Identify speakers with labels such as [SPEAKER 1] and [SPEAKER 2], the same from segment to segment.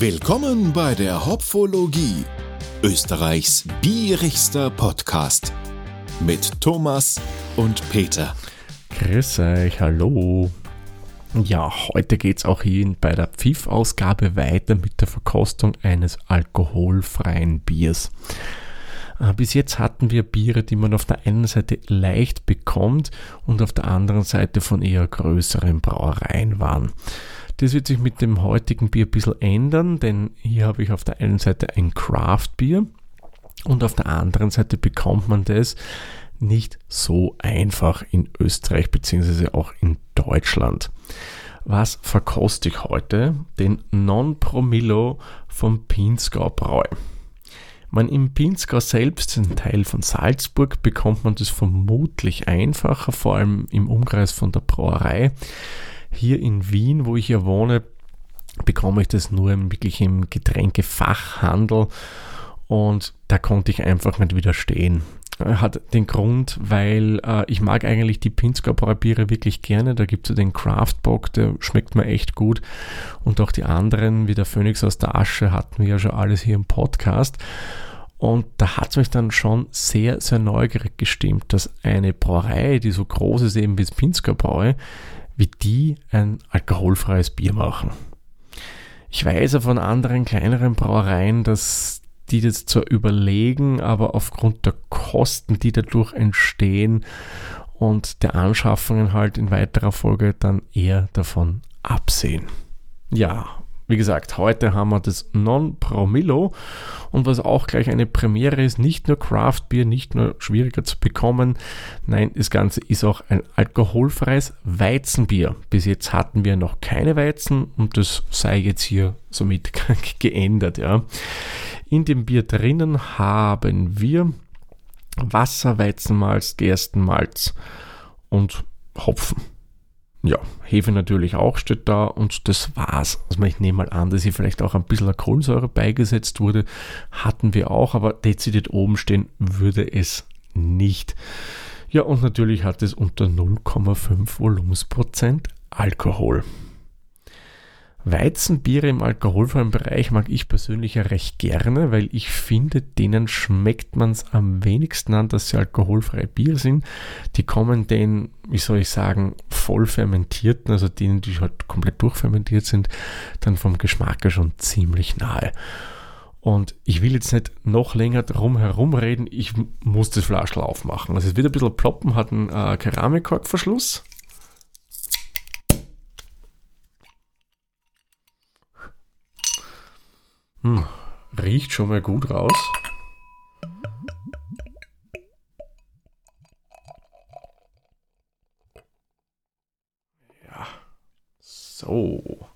[SPEAKER 1] Willkommen bei der Hopfologie, Österreichs bierigster Podcast mit Thomas und Peter.
[SPEAKER 2] Grüß euch, hallo. Ja, heute geht es auch hier bei der Pfiff-Ausgabe weiter mit der Verkostung eines alkoholfreien Biers. Äh, bis jetzt hatten wir Biere, die man auf der einen Seite leicht bekommt und auf der anderen Seite von eher größeren Brauereien waren. Das wird sich mit dem heutigen Bier ein bisschen ändern, denn hier habe ich auf der einen Seite ein Craft-Bier und auf der anderen Seite bekommt man das nicht so einfach in Österreich bzw. auch in Deutschland. Was verkoste ich heute? Den Non-Promillo vom Pinzgau Bräu. Man im Pinzgau selbst, ein Teil von Salzburg, bekommt man das vermutlich einfacher, vor allem im Umkreis von der Brauerei. Hier in Wien, wo ich hier wohne, bekomme ich das nur wirklich im Getränkefachhandel und da konnte ich einfach nicht widerstehen. Hat den Grund, weil äh, ich mag eigentlich die Pinzgau Biere wirklich gerne. Da gibt es ja den Craftbock, der schmeckt mir echt gut. Und auch die anderen, wie der Phönix aus der Asche, hatten wir ja schon alles hier im Podcast. Und da hat es mich dann schon sehr, sehr neugierig gestimmt, dass eine Brauerei, die so groß ist eben wie das Pinzgau Bräu, wie die ein alkoholfreies Bier machen. Ich weiß ja von anderen kleineren Brauereien, dass die das zwar überlegen, aber aufgrund der Kosten, die dadurch entstehen und der Anschaffungen halt in weiterer Folge dann eher davon absehen. Ja, wie gesagt, heute haben wir das Non Promillo und was auch gleich eine Premiere ist, nicht nur Craft Beer, nicht nur schwieriger zu bekommen, nein, das Ganze ist auch ein alkoholfreies Weizenbier. Bis jetzt hatten wir noch keine Weizen und das sei jetzt hier somit geändert, ja. In dem Bier drinnen haben wir Wasser, Weizenmalz, Gerstenmalz und Hopfen ja, Hefe natürlich auch steht da und das war's. Also ich nehme mal an, dass hier vielleicht auch ein bisschen Kohlensäure beigesetzt wurde. Hatten wir auch, aber dezidiert oben stehen würde es nicht. Ja, und natürlich hat es unter 0,5 Volumensprozent Alkohol. Weizenbiere im alkoholfreien Bereich mag ich persönlich ja recht gerne, weil ich finde, denen schmeckt man es am wenigsten an, dass sie alkoholfreie Bier sind. Die kommen den, wie soll ich sagen, voll fermentierten, also denen, die halt komplett durchfermentiert sind, dann vom Geschmack ja schon ziemlich nahe. Und ich will jetzt nicht noch länger drum herum reden, ich muss das Flaschel aufmachen. Also es wird ein bisschen ploppen, hat einen äh, Keramikkorkverschluss. Hm, riecht schon mal gut raus. Ja, so.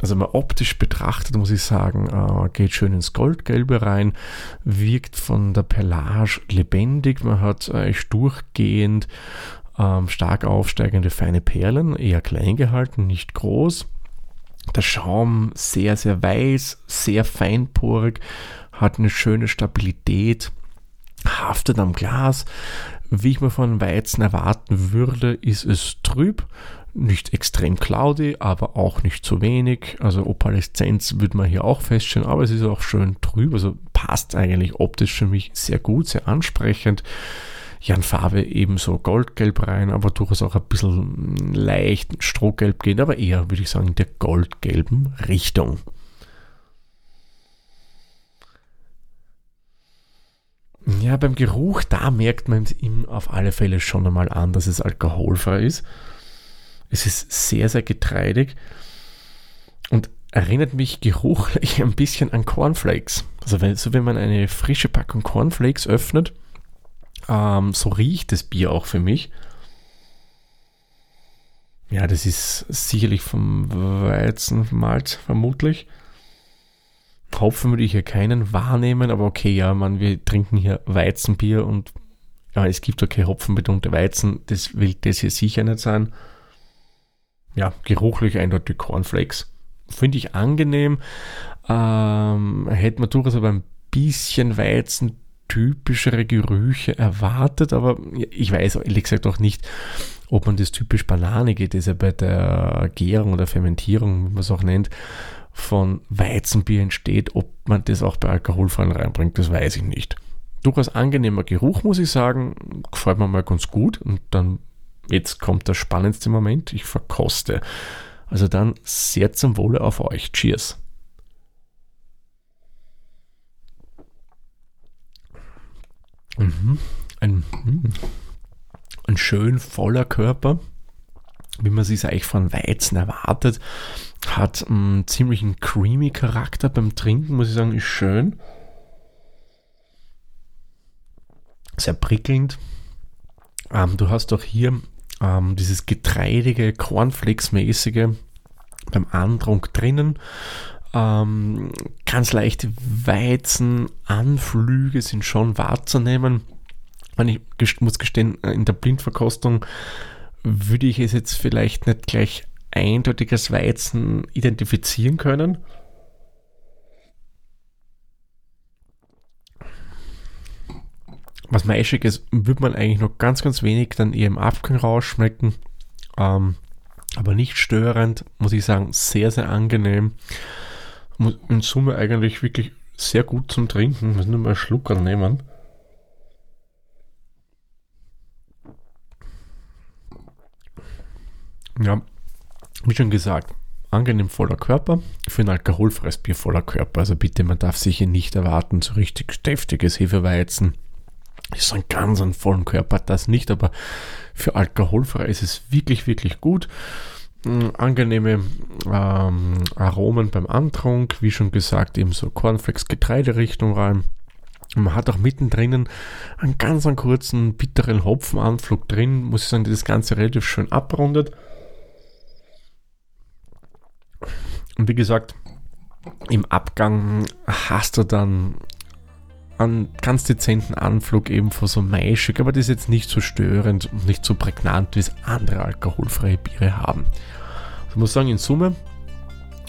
[SPEAKER 2] Also mal optisch betrachtet, muss ich sagen, äh, geht schön ins Goldgelbe rein, wirkt von der Perlage lebendig, man hat eigentlich durchgehend ähm, stark aufsteigende feine Perlen, eher klein gehalten, nicht groß der Schaum sehr, sehr weiß, sehr feinporig, hat eine schöne Stabilität, haftet am Glas. Wie ich mir von Weizen erwarten würde, ist es trüb, nicht extrem cloudy, aber auch nicht zu wenig. Also Opaleszenz würde man hier auch feststellen, aber es ist auch schön trüb, also passt eigentlich optisch für mich sehr gut, sehr ansprechend ja, Farbe ebenso goldgelb rein, aber durchaus auch ein bisschen leicht strohgelb gehen, aber eher, würde ich sagen, in der goldgelben Richtung. Ja, beim Geruch, da merkt man ihm auf alle Fälle schon einmal an, dass es alkoholfrei ist. Es ist sehr, sehr getreidig und erinnert mich geruchlich ein bisschen an Cornflakes. Also wenn, so wenn man eine frische Packung Cornflakes öffnet, ähm, so riecht das Bier auch für mich. Ja, das ist sicherlich vom Weizenmalz vermutlich. Hopfen würde ich hier keinen wahrnehmen, aber okay, ja, man, wir trinken hier Weizenbier und ja, es gibt okay Hopfenbetonte Weizen, das will das hier sicher nicht sein. Ja, geruchlich eindeutig Cornflakes. Finde ich angenehm. Ähm, hätte man durchaus aber ein bisschen Weizen typischere Gerüche erwartet, aber ich weiß ehrlich gesagt auch nicht, ob man das typisch Bananige, das ja bei der Gärung oder Fermentierung, wie man es auch nennt, von Weizenbier entsteht. Ob man das auch bei alkoholfreien reinbringt, das weiß ich nicht. Durchaus angenehmer Geruch, muss ich sagen. Gefällt mir mal ganz gut. Und dann, jetzt kommt der spannendste Moment. Ich verkoste. Also dann sehr zum Wohle auf euch. Cheers. Mhm. Ein, mhm. ein schön voller Körper, wie man sich eigentlich von Weizen erwartet. Hat einen ziemlichen creamy Charakter beim Trinken, muss ich sagen, ist schön. Sehr prickelnd. Ähm, du hast auch hier ähm, dieses getreidige, Cornflakes-mäßige beim Andrunk drinnen. Ähm, ganz leichte Weizenanflüge sind schon wahrzunehmen. Ich muss gestehen, in der Blindverkostung würde ich es jetzt vielleicht nicht gleich eindeutig als Weizen identifizieren können. Was maischig ist, würde man eigentlich noch ganz, ganz wenig dann eher im Abgang rausschmecken. Ähm, aber nicht störend, muss ich sagen, sehr, sehr angenehm. In Summe eigentlich wirklich sehr gut zum Trinken. Muss nur mal einen Schluck annehmen. Ja, wie schon gesagt, angenehm voller Körper, für ein alkoholfreies Bier voller Körper. Also bitte, man darf sich hier nicht erwarten, so richtig deftiges Hefeweizen. Ist ein ganz einen vollen Körper, das nicht, aber für alkoholfrei ist es wirklich, wirklich gut. Mm, angenehme ähm, Aromen beim Antrunk, wie schon gesagt, eben so Cornflakes Getreiderichtung rein. Man hat auch mittendrin einen ganz einen kurzen bitteren Hopfenanflug drin, muss ich sagen, die das Ganze relativ schön abrundet. Und wie gesagt, im Abgang hast du dann einen ganz dezenten Anflug eben von so maischig, aber das ist jetzt nicht so störend und nicht so prägnant, wie es andere alkoholfreie Biere haben. Ich muss sagen, in Summe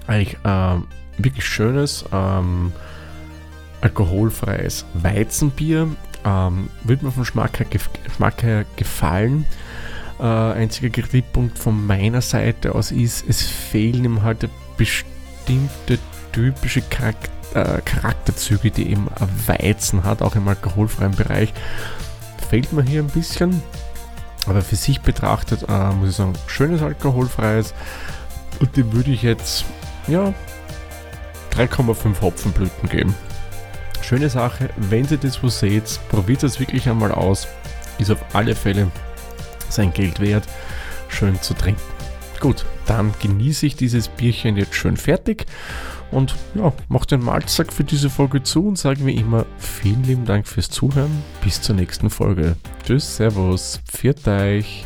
[SPEAKER 2] eigentlich äh, wirklich schönes, ähm, alkoholfreies Weizenbier. Ähm, würde mir vom Geschmack her, Geschmack her gefallen. Äh, einziger Kritikpunkt von meiner Seite aus ist, es fehlen ihm halt bestimmte typische äh, Charakterzüge, die eben Weizen hat, auch im alkoholfreien Bereich. Fehlt mir hier ein bisschen. Aber für sich betrachtet, äh, muss ich sagen, schönes alkoholfreies. Und dem würde ich jetzt, ja, 3,5 Hopfenblüten geben. Schöne Sache, wenn ihr das wo seht, probiert es wirklich einmal aus. Ist auf alle Fälle sein Geld wert, schön zu trinken. Gut, dann genieße ich dieses Bierchen jetzt schön fertig und ja, mache den Malzsack für diese Folge zu und sage wie immer vielen lieben Dank fürs Zuhören. Bis zur nächsten Folge. Tschüss, Servus, pfiat euch.